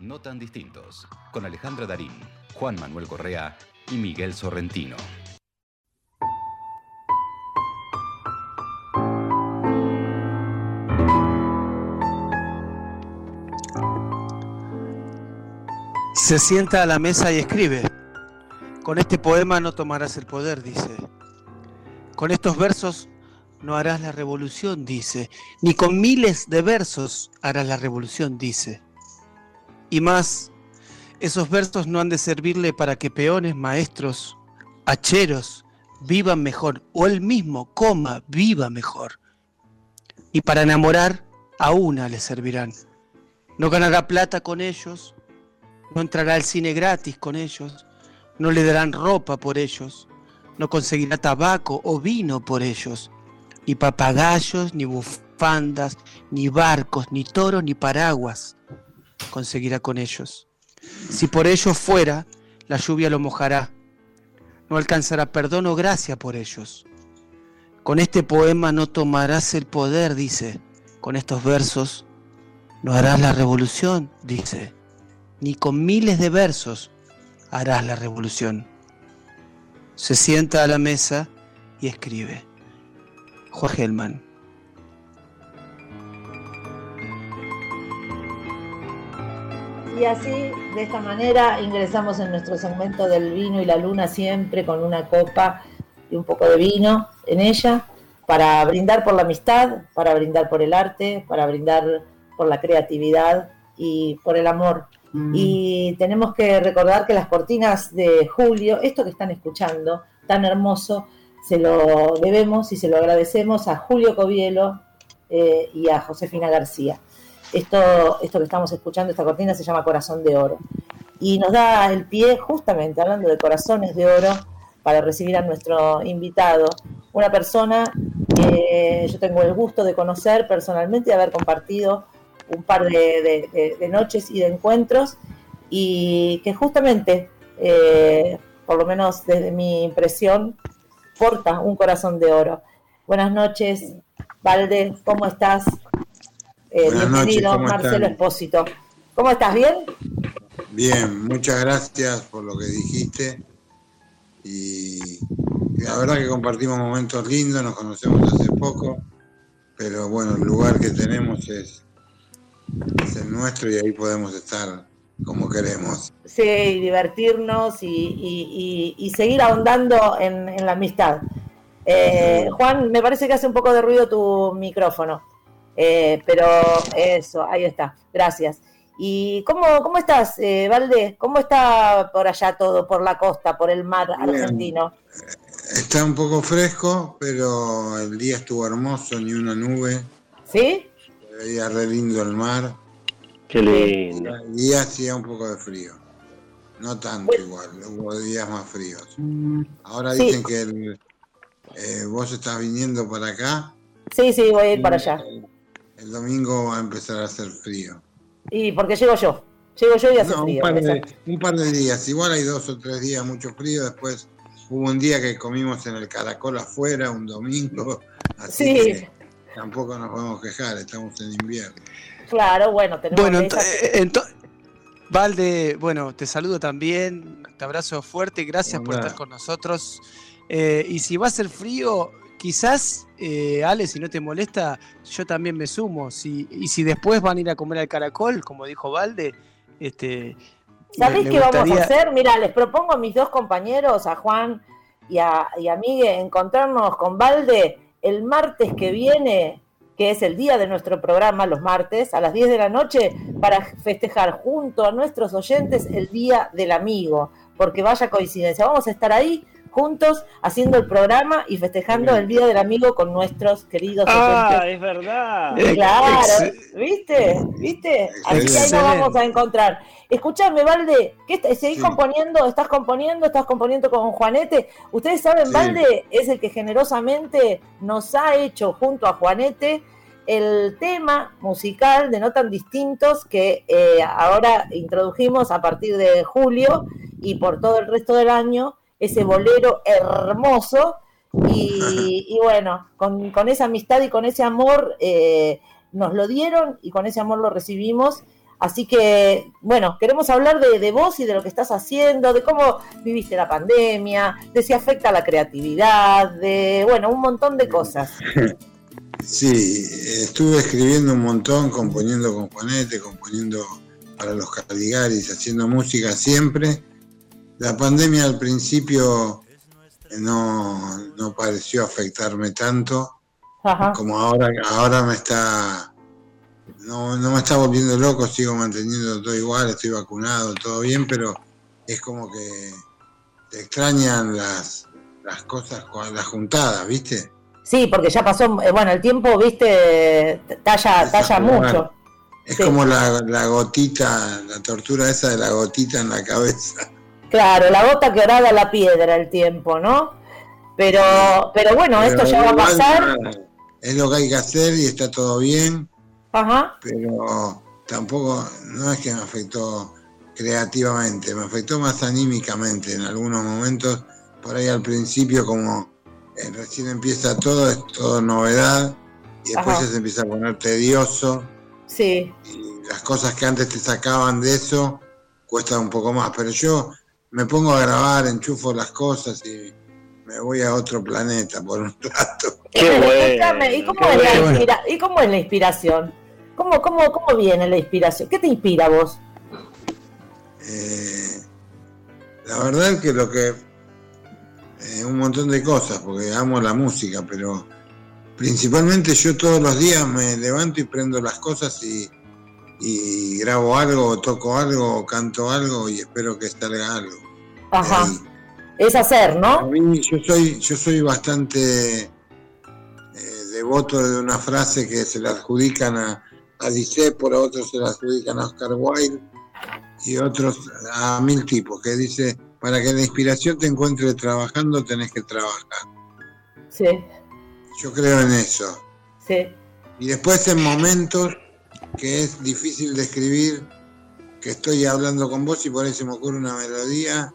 No tan distintos, con Alejandra Darín, Juan Manuel Correa y Miguel Sorrentino. Se sienta a la mesa y escribe. Con este poema no tomarás el poder, dice. Con estos versos no harás la revolución, dice. Ni con miles de versos harás la revolución, dice. Y más, esos versos no han de servirle para que peones, maestros, hacheros, vivan mejor, o él mismo, coma, viva mejor. Y para enamorar, a una le servirán. No ganará plata con ellos, no entrará al cine gratis con ellos, no le darán ropa por ellos, no conseguirá tabaco o vino por ellos, ni papagayos, ni bufandas, ni barcos, ni toros, ni paraguas conseguirá con ellos. Si por ellos fuera, la lluvia lo mojará, no alcanzará perdón o gracia por ellos. Con este poema no tomarás el poder, dice, con estos versos no harás la revolución, dice ni con miles de versos harás la revolución. Se sienta a la mesa y escribe. Gelman. Y así, de esta manera, ingresamos en nuestro segmento del vino y la luna siempre con una copa y un poco de vino en ella, para brindar por la amistad, para brindar por el arte, para brindar por la creatividad y por el amor Mm. Y tenemos que recordar que las cortinas de Julio, esto que están escuchando, tan hermoso, se lo debemos y se lo agradecemos a Julio Covielo eh, y a Josefina García. Esto, esto que estamos escuchando, esta cortina se llama Corazón de Oro. Y nos da el pie, justamente hablando de corazones de oro, para recibir a nuestro invitado, una persona que yo tengo el gusto de conocer personalmente y haber compartido un par de, noches y de encuentros y que justamente, eh, por lo menos desde mi impresión, porta un corazón de oro. Buenas noches, Valde, ¿cómo estás? Eh, bienvenido, Marcelo Espósito. ¿Cómo estás? ¿Bien? Bien, muchas gracias por lo que dijiste. Y la verdad que compartimos momentos lindos, nos conocemos hace poco, pero bueno, el lugar que tenemos es es el nuestro y ahí podemos estar como queremos. Sí, divertirnos y, seguir ahondando en, la amistad. Eh, Juan, me parece que hace un poco de ruido tu micrófono, eh, pero eso, ahí está, gracias. ¿Y cómo, cómo estás, eh, Valde? ¿Cómo está por allá todo, por la costa, por el mar argentino? Está un poco fresco, pero el día estuvo hermoso, ni una nube. ¿Sí? veía re lindo el mar. Qué lindo. Y hacía un poco de frío. No tanto igual, hubo días más fríos. Ahora dicen que eh, vos estás viniendo para acá. Sí, sí, voy a ir para allá. El, domingo va a empezar a hacer frío. Y porque llego yo. Llego yo y hace frío. Un par, de, días. Igual hay dos o tres días mucho frío. Después hubo un día que comimos en el caracol afuera, un domingo. Así sí. Tampoco nos podemos quejar, estamos en invierno. Claro, bueno, tenemos Bueno, entonces, Valde, bueno, te saludo también, te abrazo fuerte, gracias por estar con nosotros. Eh, y si va a ser frío, quizás, eh, Ale, si no te molesta, yo también me sumo. Si, y si después van a ir a comer al caracol, como dijo Valde, este. ¿Sabéis qué vamos a hacer? Mira, les propongo a mis dos compañeros, a Juan y a, y a Miguel, encontrarnos con Valde el martes que viene, que es el día de nuestro programa, los martes, a las 10 de la noche, para festejar junto a nuestros oyentes el Día del Amigo, porque vaya coincidencia, vamos a estar ahí juntos haciendo el programa y festejando el Día del Amigo con nuestros queridos ah, es verdad. Claro, ¿viste? ¿Viste? Así ahí nos vamos a encontrar. Escúchame, Valde, ¿qué ¿seguís componiendo? ¿Estás componiendo? ¿Estás componiendo con Juanete? Ustedes saben, Valde es el que generosamente nos ha hecho junto a Juanete el tema musical de No tan distintos que eh, ahora introdujimos a partir de julio y por todo el resto del año ese bolero hermoso. Y, bueno, con, esa amistad y con ese amor eh, nos lo dieron y con ese amor lo recibimos. Así que, bueno, queremos hablar de, de, vos y de lo que estás haciendo, de cómo viviste la pandemia, de si afecta la creatividad, de, bueno, un montón de cosas. Sí, estuve escribiendo un montón, componiendo Juanete, componiendo para los Caligaris, haciendo música siempre. La pandemia al principio no, no pareció afectarme tanto Ajá. como ahora, ahora me está no, no me está volviendo loco, sigo manteniendo todo igual, estoy vacunado, todo bien, pero es como que te extrañan las, las cosas, las juntadas, ¿viste? Sí, porque ya pasó, eh, bueno, el tiempo, viste, talla, talla mucho. Es como la, la, gotita, la tortura esa de la gotita en la cabeza. Claro, la gota que orada la piedra el tiempo, ¿no? Pero, pero bueno, esto ya va a pasar. Es lo que hay que hacer y está todo bien. Ajá. Pero tampoco, no es que me afectó creativamente, me afectó más anímicamente en algunos momentos. Por ahí al principio, como eh, recién empieza todo, es todo novedad y después Ajá. ya se empieza a poner tedioso. Sí. Y las cosas que antes te sacaban de eso cuestan un poco más. Pero yo me pongo a grabar, enchufo las cosas y me voy a otro planeta por un rato. Qué bueno. ¿Y cómo, Qué es la bueno. inspira ¿Y cómo es la inspiración? ¿Cómo, cómo, ¿Cómo viene la inspiración? ¿Qué te inspira a vos? Eh, la verdad es que lo que... Eh, un montón de cosas, porque amo la música, pero principalmente yo todos los días me levanto y prendo las cosas y, y grabo algo, toco algo, canto algo y espero que salga algo. Ajá. Es hacer, ¿no? A mí, yo soy, yo soy bastante eh, devoto de una frase que se la adjudican a, a Disépora, otros se la adjudican a Oscar Wilde y otros a mil tipos, que dice, para que la inspiración te encuentre trabajando tenés que trabajar. Sí. Yo creo en eso. Sí. Y después en momentos que es difícil de escribir, que estoy hablando con vos y por ahí se me ocurre una melodía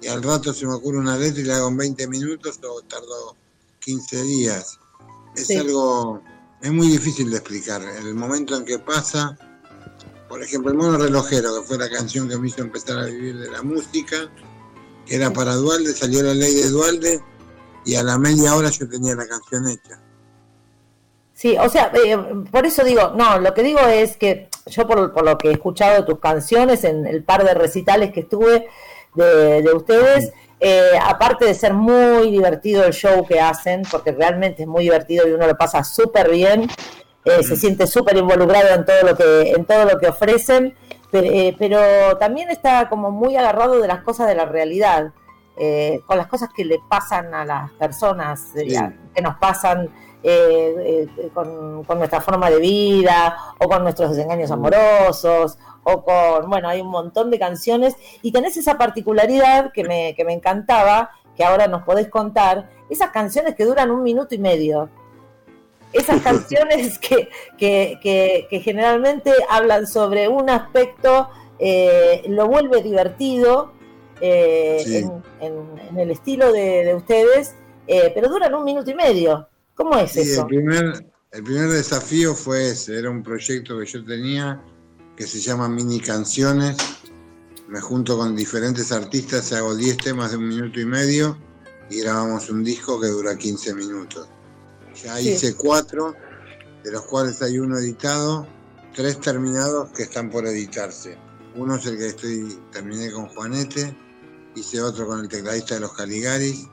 y al rato se me ocurre una letra y la hago en 20 minutos o tardo 15 días. Es sí. algo, es muy difícil de explicar. El momento en que pasa, por ejemplo, El mono relojero, que fue la canción que me hizo empezar a vivir de la música, que era para Dualde, salió la ley de Dualde y a la media hora yo tenía la canción hecha. Sí, o sea, eh, por eso digo, no, lo que digo es que yo por, por, lo que he escuchado de tus canciones, en el par de recitales que estuve de, de ustedes, eh, aparte de ser muy divertido el show que hacen, porque realmente es muy divertido y uno lo pasa súper bien, eh, se siente súper involucrado en todo lo que, en todo lo que ofrecen, pero, pero, también está como muy agarrado de las cosas de la realidad, con las cosas que le pasan a las personas, sí. que nos pasan eh, eh, con, con, nuestra forma de vida o con nuestros desengaños amorosos o con, bueno, hay un montón de canciones y tenés esa particularidad que me, que me encantaba, que ahora nos podés contar, esas canciones que duran un minuto y medio. Esas canciones que, que, que, que generalmente hablan sobre un aspecto, eh, lo vuelve divertido eh, sí. en, en, en, el estilo de, de ustedes, pero duran un minuto y medio. ¿Cómo es sí, eso? El primer, el primer desafío fue ese, era un proyecto que yo tenía que se llama Mini Canciones. Me junto con diferentes artistas, hago 10 temas de un minuto y medio y grabamos un disco que dura 15 minutos. Ya sí. hice cuatro, de los cuales hay uno editado, tres terminados que están por editarse. Uno es el que estoy terminé con Juanete, hice otro con el tecladista de los Caligaris,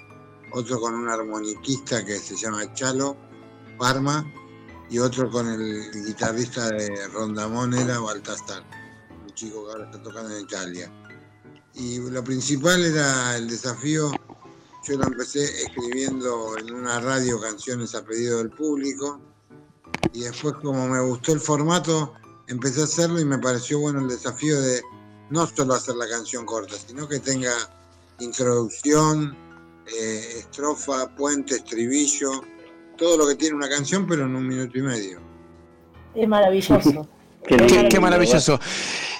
otro con un armoniquista que se llama Chalo Parma y otro con el guitarrista de Rondamón era Baltasar, un chico que ahora está tocando en Italia. Y lo principal era el desafío, yo lo empecé escribiendo en una radio canciones a pedido del público y después como me gustó el formato empecé a hacerlo y me pareció bueno el desafío de no solo hacer la canción corta, sino que tenga introducción, eh, estrofa, puente, estribillo, todo lo que tiene una canción, pero en un minuto y medio. Es maravilloso. qué, qué, qué, maravilloso.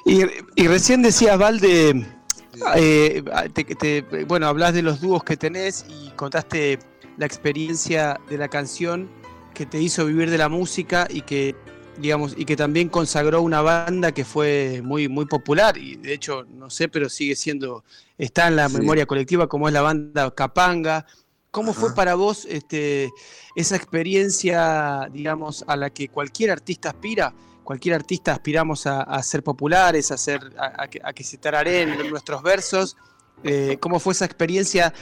Y, y, recién decías, Valde, eh, te, te, bueno, hablas de los dúos que tenés y contaste la experiencia de la canción que te hizo vivir de la música y que digamos, y que también consagró una banda que fue muy, muy popular, y de hecho, no sé, pero sigue siendo, está en la Sí. memoria colectiva, como es la banda Capanga. ¿Cómo fue para vos este, esa experiencia, digamos, a la que cualquier artista aspira? Cualquier artista aspiramos a, a ser populares, a, ser, a, a que, a que se tarareen nuestros versos. Eh, ¿Cómo fue esa experiencia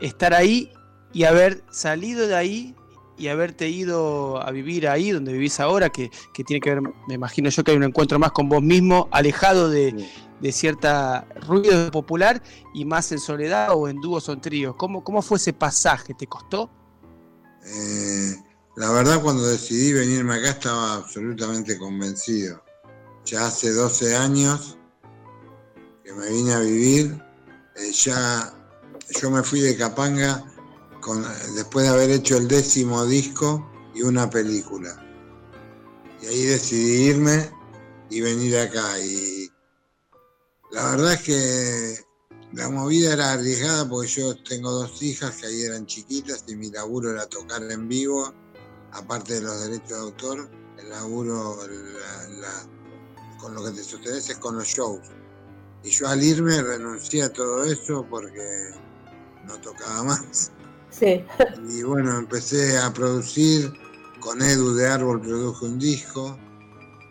estar ahí y haber salido de ahí y haberte ido a vivir ahí donde vivís ahora, que, que tiene que ver, me imagino yo que hay un encuentro más con vos mismo, alejado de, de cierta ruido popular y más en soledad o en dúos o en tríos. ¿Cómo, ¿Cómo fue ese pasaje? ¿Te costó? Eh, la verdad, cuando decidí venirme acá estaba absolutamente convencido. Ya hace 12 años que me vine a vivir. eh, ya yo me fui de Capanga después de haber hecho el décimo disco y una película. Y ahí decidí irme y venir acá. Y la verdad es que la movida era arriesgada porque yo tengo dos hijas que ahí eran chiquitas y mi laburo era tocar en vivo, aparte de los derechos de autor, el laburo la- la- con lo que te sostenes es con los shows. Y yo al irme renuncié a todo eso porque no tocaba más. Sí. Y bueno, empecé a producir, con Edu de Árbol produje un disco,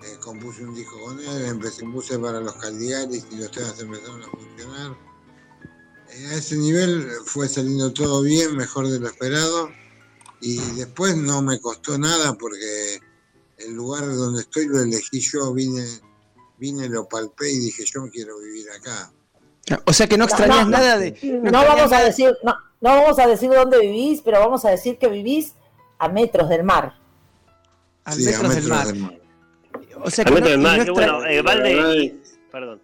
eh, compuse un disco con él, empecé, compuse para los Caldigaris y los temas empezaron a funcionar. Eh, a ese nivel fue saliendo todo bien, mejor de lo esperado, y después no me costó nada porque el lugar donde estoy lo elegí yo, vine, vine, lo palpé y dije yo quiero vivir acá. O sea que no extrañas no, nada de... No, vamos a decir, no, no vamos a decir dónde vivís, pero vamos a decir que vivís a metros del mar. a Sí, a metros del mar. del mar. O sea Al que metro no, del mar, no qué bueno. Eh, Valde, perdón.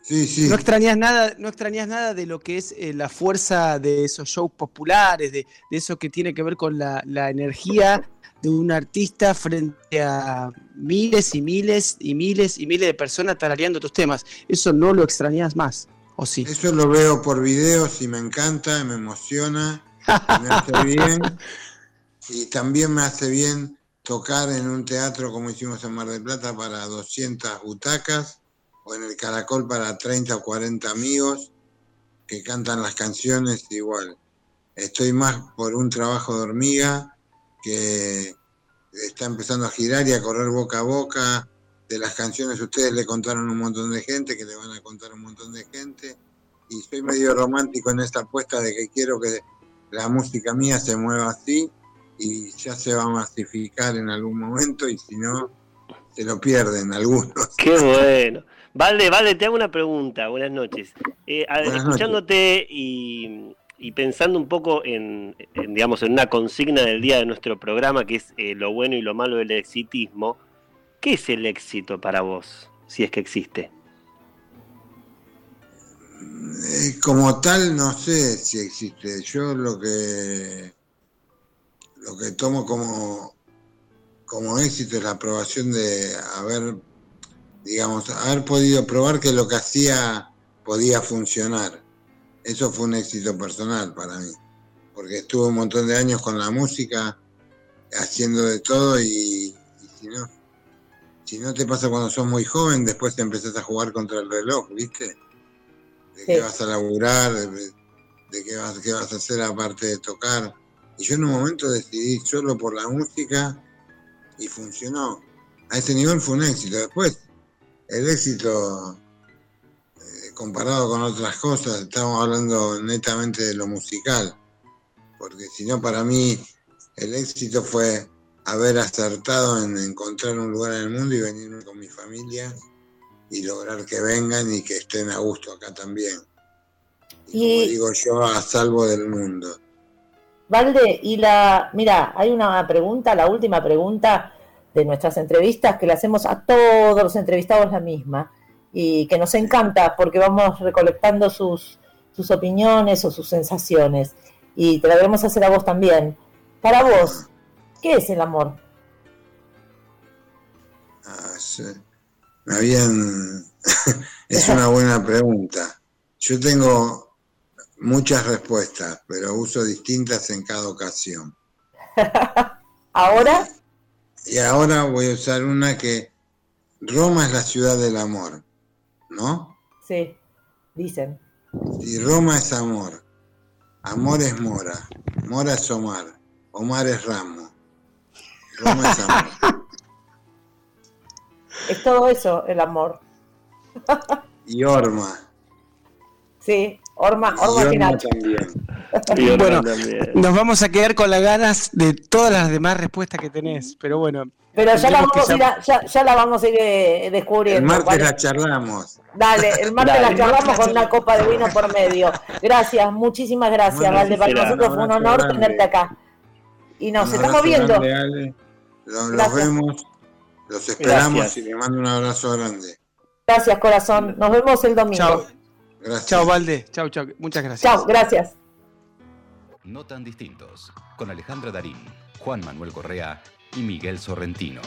Sí, sí. no extrañas nada, no extrañas nada de lo que es eh, la fuerza de esos shows populares, de, de eso que tiene que ver con la, la energía de un artista frente a miles y miles y miles y miles de personas tarareando tus temas. Eso no lo extrañas más, ¿o sí? Eso lo veo por videos y me encanta, me emociona, me hace bien. Y también me hace bien tocar en un teatro como hicimos en Mar del Plata para 200 butacas o en el Caracol para 30 o 40 amigos que cantan las canciones igual. Estoy más por un trabajo de hormiga que está empezando a girar y a correr boca a boca. De las canciones ustedes le contaron un montón de gente, que le van a contar un montón de gente. Y soy medio romántico en esta apuesta de que quiero que la música mía se mueva así y ya se va a masificar en algún momento y si no, se lo pierden algunos. Qué bueno. Valde, Valde, te hago una pregunta. Buenas noches. Eh, Buenas escuchándote y, y pensando un poco en, en, digamos, en una consigna del día de nuestro programa, que es eh, lo bueno y lo malo del exitismo, ¿qué es el éxito para vos, si es que existe? Eh, como tal, no sé si existe. Yo lo que lo que tomo como, como éxito es la aprobación de haber, digamos, haber podido probar que lo que hacía podía funcionar. Eso fue un éxito personal para mí, porque estuve un montón de años con la música, haciendo de todo y, y si no, si no te pasa cuando sos muy joven, después te empezás a jugar contra el reloj, ¿viste? De Sí. qué vas a laburar, de, de qué, vas, qué vas a hacer aparte de tocar. Y yo en un momento decidí solo por la música y funcionó. A ese nivel fue un éxito. Después, el éxito eh, comparado con otras cosas, estamos hablando netamente de lo musical. Porque si no, para mí el éxito fue haber acertado en encontrar un lugar en el mundo y venirme con mi familia y lograr que vengan y que estén a gusto acá también. Y, como digo yo, a salvo del mundo. Valde, y la, mira, hay una pregunta, la última pregunta de nuestras entrevistas que le hacemos a todos los entrevistados la misma y que nos encanta porque vamos recolectando sus, sus opiniones o sus sensaciones y te la debemos hacer a vos también. Para vos, ¿qué es el amor? Ah, sí. Me habían... es una buena pregunta. Yo tengo muchas respuestas, pero uso distintas en cada ocasión. Ahora, y ahora voy a usar una que Roma es la ciudad del amor, ¿no? Sí, dicen. Y Roma es amor, amor es Mora, Mora es Omar, Omar es Ramo, Roma es amor. Es todo eso, el amor. Y Orma. Sí, Orma, Y Orma Orma final. también. Y Orma Bueno, también. Nos vamos a quedar con las ganas de todas las demás respuestas que tenés, pero bueno. Pero ya la vamos a ir, a- ya, ya la vamos a ir eh, El descubriendo. martes ¿vale? la charlamos. Dale, el martes Dale. la charlamos con una copa de vino por medio. Gracias, muchísimas gracias, Valde. Para nosotros fue un honor grande. tenerte acá. Y nos estamos viendo. grande. Los, vemos, los esperamos Gracias. y les mando un abrazo grande. Gracias, corazón. Nos vemos el domingo. Chao, Gracias. chao Valde, chao, chao. Muchas gracias. Chao, gracias. No tan distintos, con Alejandra Darín, Juan Manuel Correa y Miguel Sorrentino.